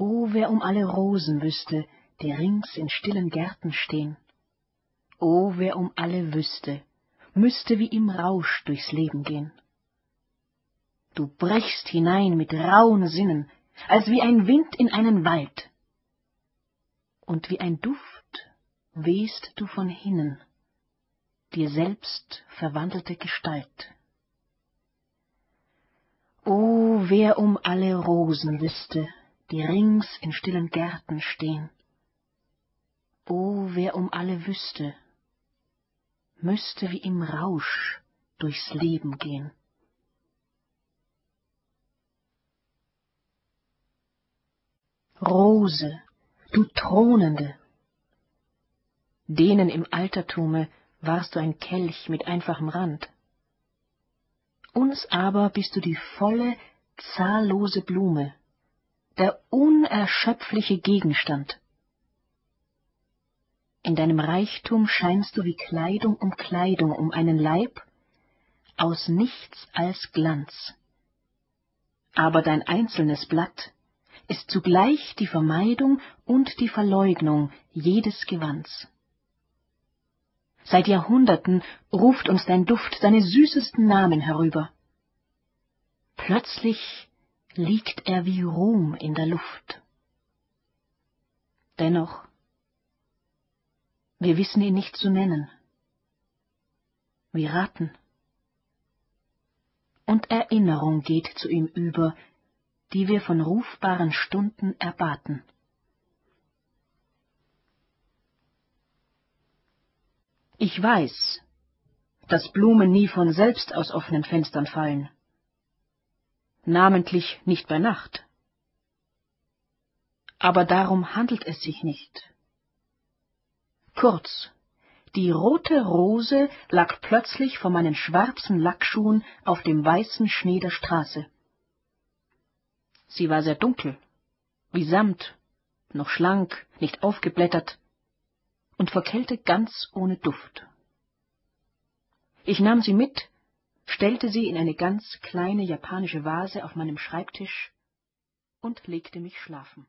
O, wer um alle Rosen wüsste, die rings in stillen Gärten stehn. O, wer um alle wüsste, müsste wie im Rausch durchs Leben gehen. Du brechst hinein mit rauen Sinnen, als wie ein Wind in einen Wald. Und wie ein Duft wehst du von hinnen, dir selbst verwandelte Gestalt. O, wer um alle Rosen wüsste, die rings in stillen Gärten stehn. O, wer um alle wüsste, müsste wie im Rausch durchs Leben gehen. Rose, du Thronende, denen im Altertume warst du ein Kelch mit einfachem Rand. Uns aber bist du die volle, zahllose Blume, der unerschöpfliche Gegenstand. In deinem Reichtum scheinst du wie Kleidung um Kleidung um einen Leib, aus nichts als Glanz. Aber dein einzelnes Blatt ist zugleich die Vermeidung und die Verleugnung jedes Gewands. Seit Jahrhunderten ruft uns dein Duft seine süßesten Namen herüber. Plötzlich liegt er wie Ruhm in der Luft. Dennoch, wir wissen ihn nicht zu nennen. Wir raten. Und Erinnerung geht zu ihm über, die wir von rufbaren Stunden erbaten. Ich weiß, dass Blumen nie von selbst aus offenen Fenstern fallen, namentlich nicht bei Nacht. Aber darum handelt es sich nicht. Kurz, die rote Rose lag plötzlich vor meinen schwarzen Lackschuhen auf dem weißen Schnee der Straße. Sie war sehr dunkel, wie Samt, noch schlank, nicht aufgeblättert, und vor Kälte ganz ohne Duft. Ich nahm sie mit, stellte sie in eine ganz kleine japanische Vase auf meinem Schreibtisch und legte mich schlafen.